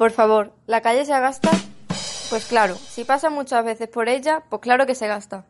Por favor, ¿la calle se gasta? Pues claro, si pasa muchas veces por ella, pues claro que se gasta.